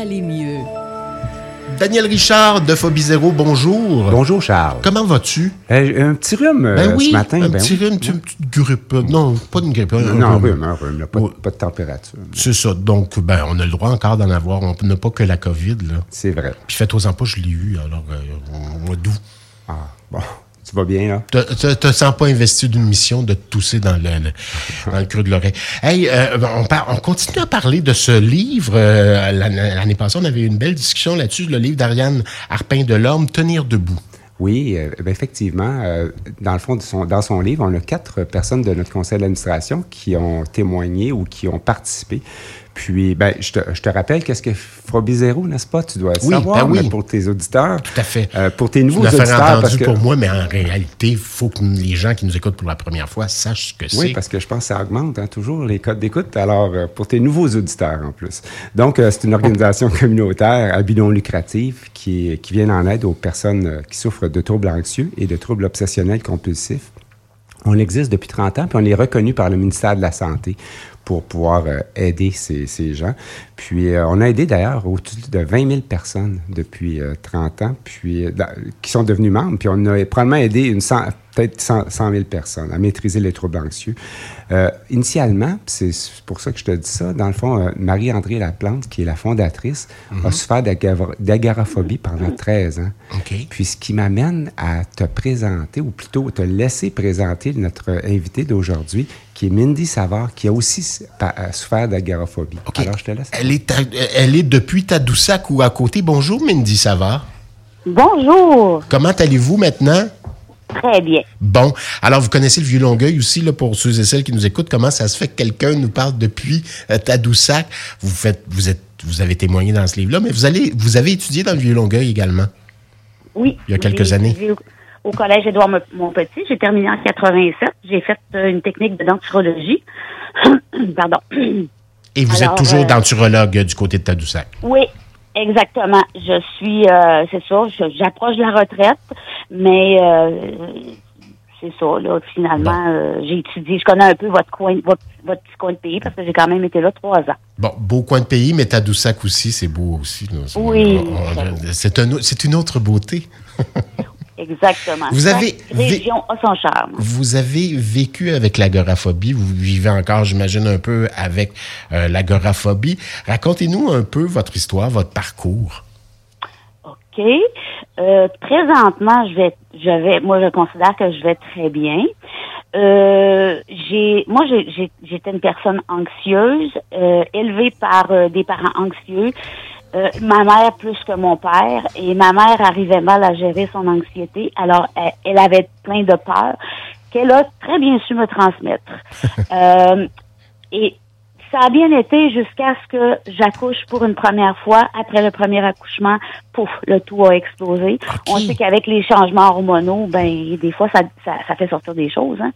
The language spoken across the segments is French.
aller mieux. Daniel Richard de Phobie Zéro, bonjour. Bonjour Charles. Comment vas-tu? Euh, un petit rhume euh, Ben oui, ce matin. un ben petit oui. rhume, une petite grippe. Non, pas une grippe. un Non, un rhume. rhume, un rhume, là, pas, Oui. pas de température. C'est ça. Donc, ben, on a le droit encore d'en avoir. On n'a pas que la COVID, là. C'est vrai. Puis faites-en pas, je l'ai eu, alors, euh, au mois d'août. Ah, bon, tu vas bien là? Te- te te sens pas investi d'une mission de te tousser dans le, le- dans le creux de l'oreille. Hey, euh, on, par- on continue à parler de ce livre. Euh, l'année passée, on avait eu une belle discussion là-dessus, le livre d'Ariane Harpin de l'Orme, Tenir debout. Oui, euh, ben, effectivement. euh, dans le fond, de son- dans son livre, on a quatre personnes de notre conseil d'administration qui ont témoigné ou qui ont participé. Puis, ben, je, te, je te rappelle qu'est-ce que Phobie Zéro, n'est-ce pas? Tu dois Oui, savoir ben oui. mais pour tes auditeurs. Tout à fait. Euh, pour tes nouveaux auditeurs, parce entendue que... pour moi, mais en réalité, il faut que les gens qui nous écoutent pour la première fois sachent ce que c'est. Oui, parce que je pense que ça augmente hein, toujours les codes d'écoute. Alors, euh, pour tes nouveaux auditeurs en plus. Donc, euh, c'est une organisation communautaire à but non lucratif qui, qui vient en aide aux personnes qui souffrent de troubles anxieux et de troubles obsessionnels compulsifs. On existe depuis 30 ans, puis on est reconnu par le ministère de la Santé pour pouvoir euh, aider ces, ces gens. Puis euh, on a aidé d'ailleurs au-dessus de 20 000 personnes depuis euh, 30 ans, puis euh, qui sont devenus membres. Puis on a probablement aidé une cent- peut-être 100, 100 000 personnes à maîtriser les troubles anxieux. Euh, initialement, c'est pour ça que je te dis ça, dans le fond, euh, Marie-André Laplante, qui est la fondatrice, a souffert d'agar- d'agaraphobie pendant 13 ans. OK. Puis ce qui m'amène à te présenter, ou plutôt te laisser présenter notre invité d'aujourd'hui, qui est Mindy Savard, qui a aussi euh, souffert d'agoraphobie. OK. Alors, je te laisse. Elle est, à- elle est depuis Tadoussac ou à côté. Bonjour, Mindy Savard. Bonjour. Comment allez-vous maintenant? Très bien. Bon, alors vous connaissez le vieux Longueuil aussi, là, pour ceux et celles qui nous écoutent. Comment ça se fait que quelqu'un nous parle depuis euh, Tadoussac? Vous, faites, vous, êtes, vous avez témoigné dans ce livre-là, mais vous, allez, vous avez étudié dans le vieux Longueuil également? Oui. Il y a quelques années. Au, collège Édouard Mo- Montpetit, j'ai terminé en 87. J'ai fait euh, une technique de denturologie. Pardon. Et vous Alors, êtes toujours euh, denturologue du côté de Tadoussac? Oui, exactement. Je suis, euh, c'est ça, j'approche de la retraite, mais euh, c'est ça, là, finalement, euh, j'ai étudié, je connais un peu votre coin, votre, votre petit coin de pays parce que j'ai quand même été là trois ans. Bon, beau coin de pays, mais Tadoussac aussi, c'est beau aussi. là. Oui, c'est un une autre beauté. Exactement. Vous avez- région a son charme. Vous avez vécu avec l'agoraphobie, vous vivez encore, j'imagine, un peu avec euh, l'agoraphobie. Racontez-nous un peu votre histoire, votre parcours. OK. Euh, présentement, je vais, je vais, moi, je considère que je vais très bien. Euh, j'ai, moi, j'ai- j'étais une personne anxieuse, euh, élevée par euh, des parents anxieux. Euh, ma mère plus que mon père et ma mère arrivait mal à gérer son anxiété. Alors, elle, elle avait plein de peur qu'elle a très bien su me transmettre. Euh, et ça a bien été jusqu'à ce que j'accouche pour une première fois. Après le premier accouchement, pouf, le tout a explosé. On sait qu'avec les changements hormonaux, ben des fois ça, ça, ça fait sortir des choses. Hein.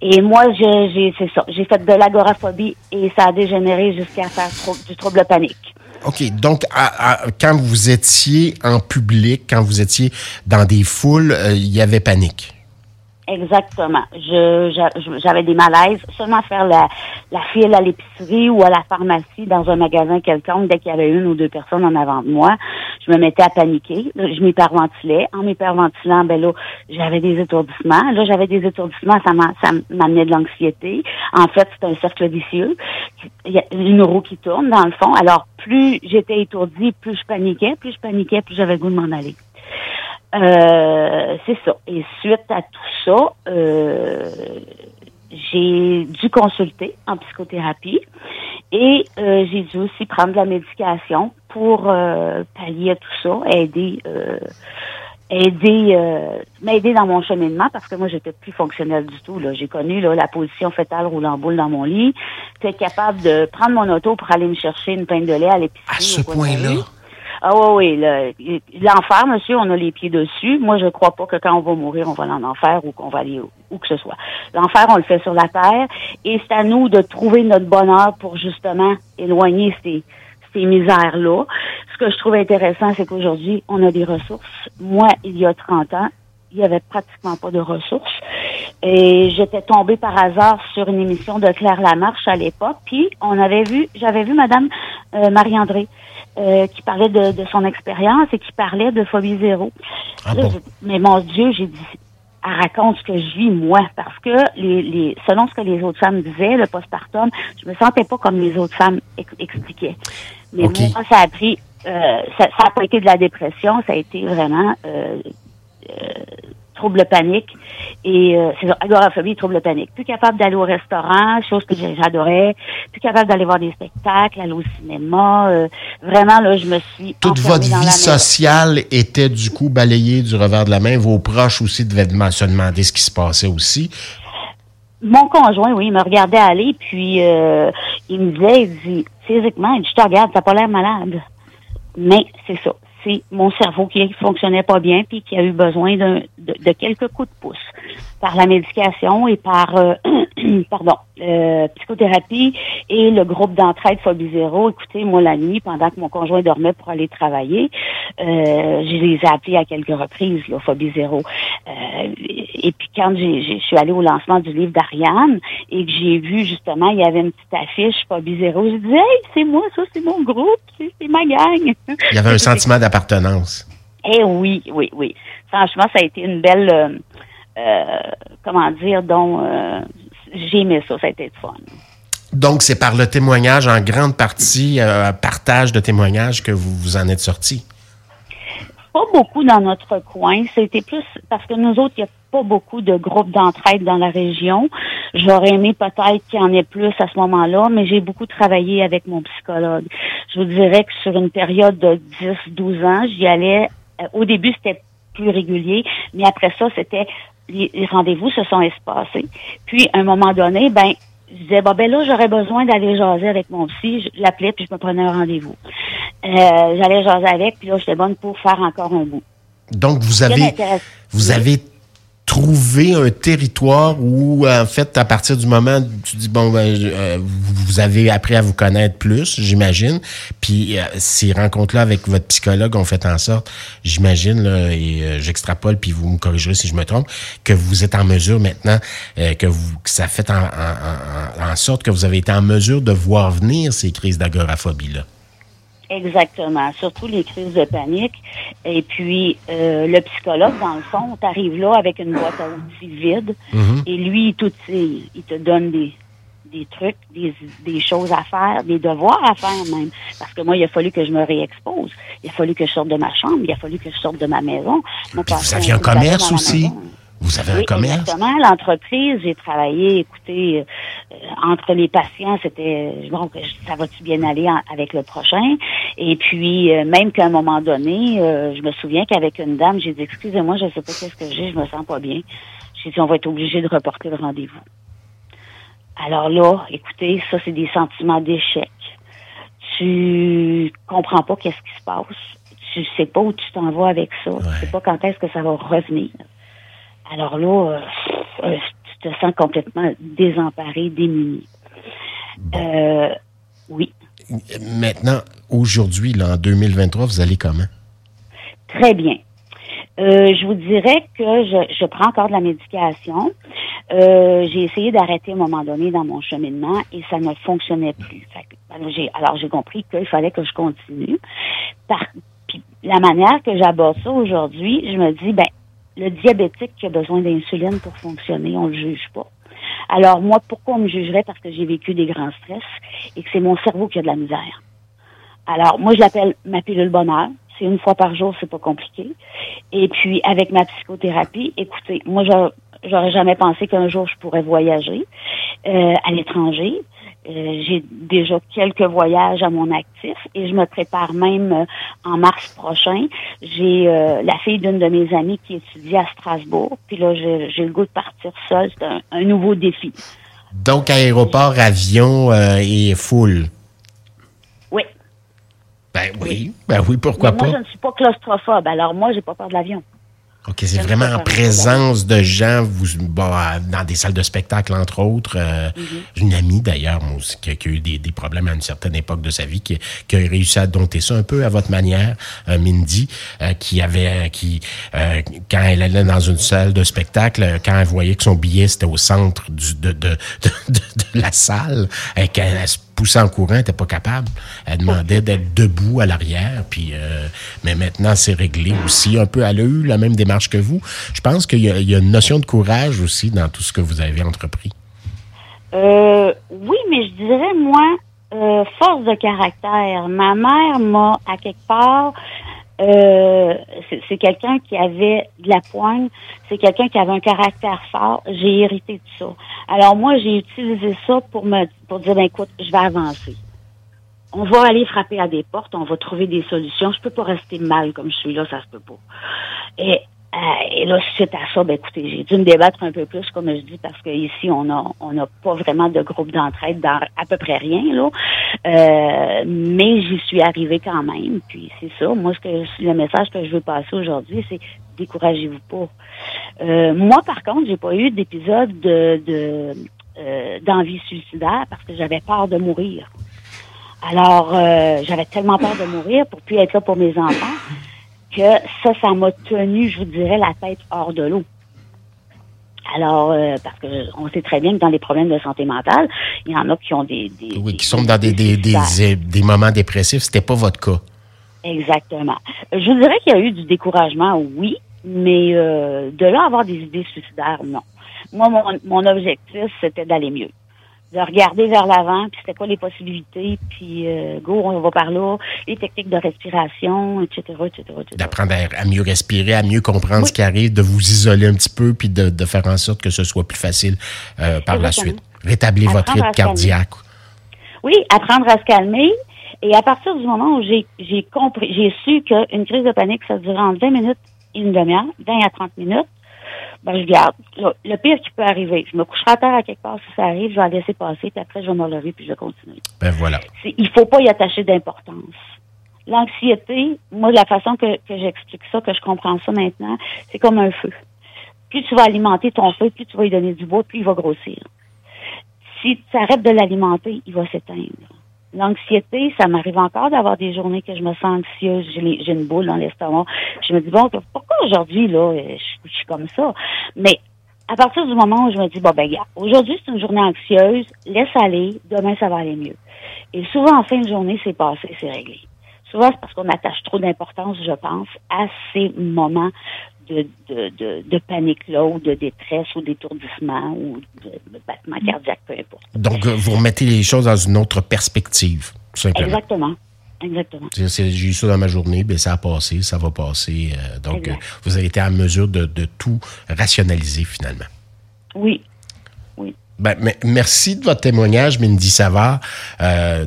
Et moi, j'ai c'est ça, j'ai fait de l'agoraphobie et ça a dégénéré jusqu'à faire trou- du trouble panique. OK, donc à- à- quand vous étiez en public, quand vous étiez dans des foules, euh, il y avait panique? Exactement. Je j'a- je- j'avais des malaises. Seulement faire la, la file à l'épicerie ou à la pharmacie dans un magasin quelconque, dès qu'il y avait une ou deux personnes en avant de moi, je me mettais à paniquer. Je m'hyperventilais. En m'hyperventilant, ben là, j'avais des étourdissements. Là, j'avais des étourdissements, ça m'a- ça m'amenait de l'anxiété. En fait, c'est un cercle vicieux. Il y a une roue qui tourne, dans le fond. Alors, plus j'étais étourdie, plus je paniquais. Plus je paniquais, plus j'avais goût de m'en aller. Euh, c'est ça. Et suite à tout ça, euh, j'ai dû consulter en psychothérapie et euh, j'ai dû aussi prendre de la médication pour euh, pallier à tout ça, aider, euh, aider, euh, m'aider dans mon cheminement parce que moi j'étais plus fonctionnelle du tout. Là, j'ai connu là, la position fétale roulant boule dans mon lit, être capable de prendre mon auto pour aller me chercher une pinte de lait à l'épicerie. À ce au coin Ah oui, oui. le- L'enfer, monsieur, on a les pieds dessus. Moi, je crois pas que quand on va mourir, on va aller en enfer ou qu'on va aller où, où que ce soit. L'enfer, on le fait sur la terre. Et c'est à nous de trouver notre bonheur pour justement éloigner ces, ces misères-là. Ce que je trouve intéressant, c'est qu'aujourd'hui, on a des ressources. Moi, il y a 30 ans, il y avait pratiquement pas de ressources. Et j'étais tombée par hasard sur une émission de Claire Lamarche à l'époque. Puis on avait vu, j'avais vu Madame euh, Marie-André euh, qui parlait de, de son expérience et qui parlait de phobie zéro. Ah bon? mais mon Dieu, j'ai dit, elle raconte ce que je vis moi, parce que les, les, selon ce que les autres femmes disaient, le postpartum, je me sentais pas comme les autres femmes ex- expliquaient. Mais moi, ça a pris, euh, ça, ça a pas été de la dépression, ça a été vraiment euh, euh, trouble panique et euh, c'est agoraphobie, trouble panique. Plus capable d'aller au restaurant, chose que j'adorais, plus capable d'aller voir des spectacles, aller au cinéma. euh, vraiment là, je me suis Toute votre dans vie sociale était du coup balayée du revers de la main. Vos proches aussi devaient se demander ce qui se passait aussi. Mon conjoint, oui, il me regardait aller, puis euh, il me disait, il dit, physiquement, il dit, je te regarde, t'as pas l'air malade. Mais c'est ça, c'est mon cerveau qui fonctionnait pas bien, puis qui a eu besoin de, de quelques coups de pouce par la médication et par, euh, pardon, euh, psychothérapie et le groupe d'entraide Phobie Zéro. Écoutez, moi, la nuit, pendant que mon conjoint dormait pour aller travailler, euh, je les ai appelés à quelques reprises, là, Phobie Zéro. Euh, et puis quand je suis allée au lancement du livre d'Ariane et que j'ai vu justement, il y avait une petite affiche Phobie Zéro, je dis Hey, c'est moi, ça, c'est mon groupe, c'est, ma gang. Il y avait un sentiment d'appartenance. Eh oui, oui, oui. Franchement, ça a été une belle, euh, comment dire, dont euh, j'ai aimé ça, ça a été fun. Donc, c'est par le témoignage, en grande partie, euh, partage de témoignages que vous vous en êtes sortis. Pas beaucoup dans notre coin. C'était plus parce que nous autres, il n'y a pas beaucoup de groupes d'entraide dans la région. J'aurais aimé peut-être qu'il y en ait plus à ce moment-là, mais j'ai beaucoup travaillé avec mon psychologue. Je vous dirais que sur une période de 10-12 ans, j'y allais. euh, au début, c'était plus régulier, mais après ça, c'était les, rendez-vous se sont espacés. Puis, à un moment donné, ben, je disais, bon, ben là, j'aurais besoin d'aller jaser avec mon psy. Je l'appelais, puis je me prenais un rendez-vous. Euh, J'allais jaser avec, puis là, j'étais bonne pour faire encore un bout. Donc, vous avez, vous Oui. avez trouvé un territoire où, en fait, à partir du moment où tu dis, bon, ben, euh, vous avez appris à vous connaître plus, j'imagine, puis euh, ces rencontres-là avec votre psychologue ont fait en sorte, j'imagine, et euh, j'extrapole, puis vous me corrigerez si je me trompe, que vous êtes en mesure maintenant, euh, que, vous, que ça fait en- en- en sorte que vous avez été en mesure de voir venir ces crises d'agoraphobie-là. Exactement, surtout les crises de panique. Et puis, euh, le psychologue, dans le fond, t'arrives là avec une boîte à outils vide, Mhm. et lui, il t'outille, il te donne des, des trucs, des, des choses à faire, des devoirs à faire même. Parce que moi, il a fallu que je me réexpose. Il a fallu que je sorte de ma chambre, il a fallu que je sorte de ma maison. Moi, vous aviez un commerce aussi? maison. Vous avez un Oui, commerce? exactement. L'entreprise, j'ai travaillé, écoutez, euh, entre les patients, c'était bon, ça va-tu bien aller en- avec le prochain? Et puis, euh, même qu'à un moment donné, euh, je me souviens qu'avec une dame, j'ai dit, excusez-moi, je sais pas qu'est-ce que j'ai, je me sens pas bien. J'ai dit, on va être obligé de reporter le rendez-vous. Alors là, écoutez, ça, c'est des sentiments d'échec. Tu comprends pas qu'est-ce qui se passe. Tu sais pas où tu t'en vas avec ça. Tu sais pas quand est-ce que ça va revenir. Alors là, euh, euh, tu te sens complètement désemparé, démuni. Euh, oui, Maintenant, aujourd'hui, là, en 2023, vous allez comment? très bien. Euh, je vous dirais que je, je prends encore de la médication. Euh, j'ai essayé d'arrêter à un moment donné dans mon cheminement et ça ne fonctionnait plus. Fait que, alors, j'ai, alors j'ai compris qu'il fallait que je continue. Par, puis la manière que j'aborde ça aujourd'hui, je me dis, ben, le diabétique qui a besoin d'insuline pour fonctionner, on le juge pas. Alors moi, pourquoi on me jugerait parce que j'ai vécu des grands stress et que c'est mon cerveau qui a de la misère? Alors moi, je l'appelle ma pilule bonheur. C'est une fois par jour, c'est pas compliqué. Et puis avec ma psychothérapie, écoutez, moi, j'aurais jamais pensé qu'un jour je pourrais voyager euh, à l'étranger. Euh, j'ai déjà quelques voyages à mon actif et je me prépare même euh, en mars prochain. J'ai euh, la fille d'une de mes amies qui étudie à Strasbourg. Puis là, j'ai le goût de partir seule. C'est un, un nouveau défi. Donc, aéroport, avion euh, et full. Oui. Ben oui, ben oui, pourquoi Mais moi, pas? je ne suis pas claustrophobe. Alors moi, j'ai pas peur de l'avion. OK, c'est vraiment en présence de gens, vous, bon, euh, dans des salles de spectacle, entre autres. euh, Mm-hmm. Une amie, d'ailleurs, qui, a- qui a eu des, des problèmes à une certaine époque de sa vie, qui, qui a réussi à dompter ça un peu à votre manière, euh, Mindy, euh, qui avait, qui, euh, quand elle allait dans une salle de spectacle, euh, quand elle voyait que son billet, c'était au centre du, de, de, de, la salle, et qu'elle elle se poussait en courant, n'était pas capable. Elle demandait d'être debout à l'arrière. Puis, euh, mais maintenant, c'est réglé aussi. Un peu, elle a eu la même démarche que vous. Je pense qu'il y, a une notion de courage aussi dans tout ce que vous avez entrepris. Euh, oui, mais je dirais, moi, euh, force de caractère. Ma mère m'a, à quelque part, euh, c'est quelqu'un qui avait de la poigne, c'est quelqu'un qui avait un caractère fort. J'ai hérité de ça. Alors moi, j'ai utilisé ça pour me pour dire, ben écoute, je vais avancer. On va aller frapper à des portes, on va trouver des solutions. Je peux pas rester mal comme je suis là, ça se peut pas. Et là, suite à ça, ben écoutez, j'ai dû me débattre un peu plus, comme je dis, parce qu'ici, on a on n'a pas vraiment de groupe d'entraide dans à peu près rien, là. Euh, mais j'y suis arrivée quand même. Puis c'est ça. Moi, ce que le message que je veux passer aujourd'hui, c'est découragez-vous pas. Euh, moi, par contre, j'ai pas eu d'épisode de, de d'envie suicidaire parce que j'avais peur de mourir. Alors, j'avais tellement peur de mourir pour plus être là pour mes enfants que ça, ça m'a tenu, je vous dirais, la tête hors de l'eau. Alors, euh, parce que on sait très bien que dans les problèmes de santé mentale, il y en a qui ont des... oui, qui sont dans des, des, des, des, moments dépressifs. C'était pas votre cas. Exactement. Je vous dirais qu'il y a eu du découragement, oui, mais euh, de là avoir des idées suicidaires, non. Moi, mon, mon objectif, c'était d'aller mieux de regarder vers l'avant, puis c'était quoi les possibilités, puis euh, go, on va par là, les techniques de respiration, etc., etc., D'apprendre à, mieux respirer, à mieux comprendre ce qui arrive, de vous isoler un petit peu, puis de, de faire en sorte que ce soit plus facile euh, par la suite. Rétablir votre rythme cardiaque. Oui, apprendre à se calmer. Et à partir du moment où j'ai compris, j'ai su qu'une crise de panique, ça durait en 20 minutes et une demi-heure, 20 à 30 minutes, ben, je garde. Le, pire qui peut arriver, je me coucherai à terre à quelque part si ça arrive, je vais la laisser passer, puis après, je vais me lever, puis je vais continuer. Ben, voilà. Il faut pas y attacher d'importance. L'anxiété, moi, la façon que, que j'explique ça, que je comprends ça maintenant, c'est comme un feu. Plus tu vas alimenter ton feu, plus tu vas lui donner du bois, plus il va grossir. Si tu arrêtes de l'alimenter, il va s'éteindre. L'anxiété, ça m'arrive encore d'avoir des journées que je me sens anxieuse, j'ai une boule dans l'estomac. Je me dis, bon, pourquoi aujourd'hui, là, euh, je, suis comme ça? Mais à partir du moment où je me dis, bon, ben, aujourd'hui, c'est une journée anxieuse, laisse aller, demain, ça va aller mieux. Et souvent, en fin de journée, c'est passé, c'est réglé. Souvent, c'est parce qu'on attache trop d'importance, je pense, à ces moments de, de, de, panique-là, ou de détresse, ou d'étourdissement, ou de, battement cardiaque, peu importe. Donc, euh, vous remettez les choses dans une autre perspective, simplement. Exactement. Exactement. J'ai eu ça dans ma journée, bien, ça a passé, ça va passer. Euh, donc, euh, vous avez été en mesure de, de tout rationaliser finalement. Oui, oui. Ben, merci de votre témoignage, Mindy Savard. Euh,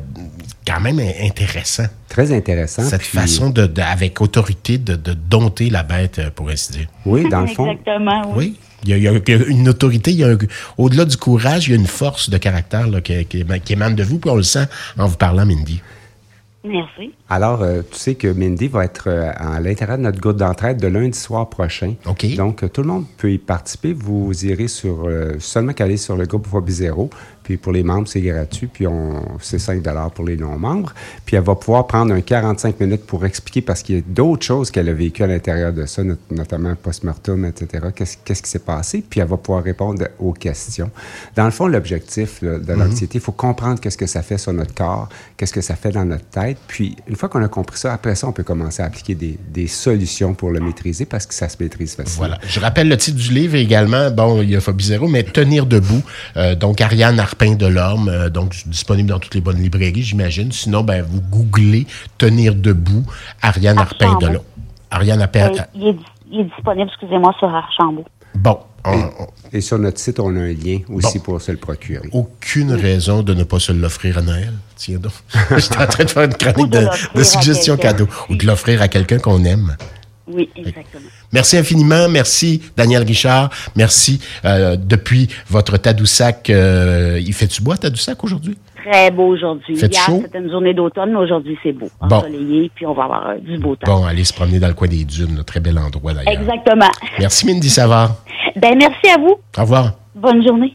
quand même intéressant. Très intéressant. Cette façon, de, avec autorité, de, dompter la bête, euh, pour ainsi dire. Oui, dans le fond. Exactement, oui. Il y, a, une autorité, au-delà du courage, il y a une force de caractère qui, qui, émane de vous, puis on le sent en vous parlant, Mindy. Merci. Alors, euh, tu sais que Mindy va être euh, à l'intérieur de notre groupe d'entraide de lundi soir prochain. OK. Donc, tout le monde peut y participer. Vous irez sur, euh, seulement qu'aller sur le groupe Fobi Zéro. Puis pour les membres, c'est gratuit. Puis on, c'est 5 pour les non-membres. Puis elle va pouvoir prendre un 45 minutes pour expliquer parce qu'il y a d'autres choses qu'elle a vécues à l'intérieur de ça, notamment post-mortem, etc. Qu'est-ce, qu'est-ce qui s'est passé? Puis elle va pouvoir répondre aux questions. Dans le fond, l'objectif de mhm. l'anxiété, il faut comprendre qu'est-ce que ça fait sur notre corps, qu'est-ce que ça fait dans notre tête. Puis une fois qu'on a compris ça, après ça, on peut commencer à appliquer des, des solutions pour le maîtriser parce que ça se maîtrise facilement. Voilà. Je rappelle le titre du livre également. Bon, il y a Phobie Zéro, mais Tenir debout. Euh, donc, Ariane Arpin de l'Orme, euh, donc disponible dans toutes les bonnes librairies, j'imagine. Sinon, ben, vous googlez Tenir debout, Ariane Arpin de l'Orme. Ariane Arpin. Euh, il, est, disponible, excusez-moi, sur Archambault. Bon. et, sur notre site, on a un lien aussi pour se le procurer. Aucune raison de ne pas se l'offrir à Noël. Tiens donc. J'étais en train de faire une chronique de, de suggestions cadeaux. Ou de l'offrir à quelqu'un qu'on aime. Oui, exactement. Merci infiniment. Merci, Daniel Richard. Merci euh, depuis votre Tadoussac. Euh, il fait-tu bois, Tadoussac, aujourd'hui? Très beau aujourd'hui. Hier, c'était une journée d'automne, mais aujourd'hui, c'est beau. Ensoleillé, puis on va avoir euh, du beau temps. Bon, aller se promener dans le coin des dunes. Un très bel endroit, d'ailleurs. Exactement. Merci, Mindy Savard. ben, merci à vous. Au revoir. Bonne journée.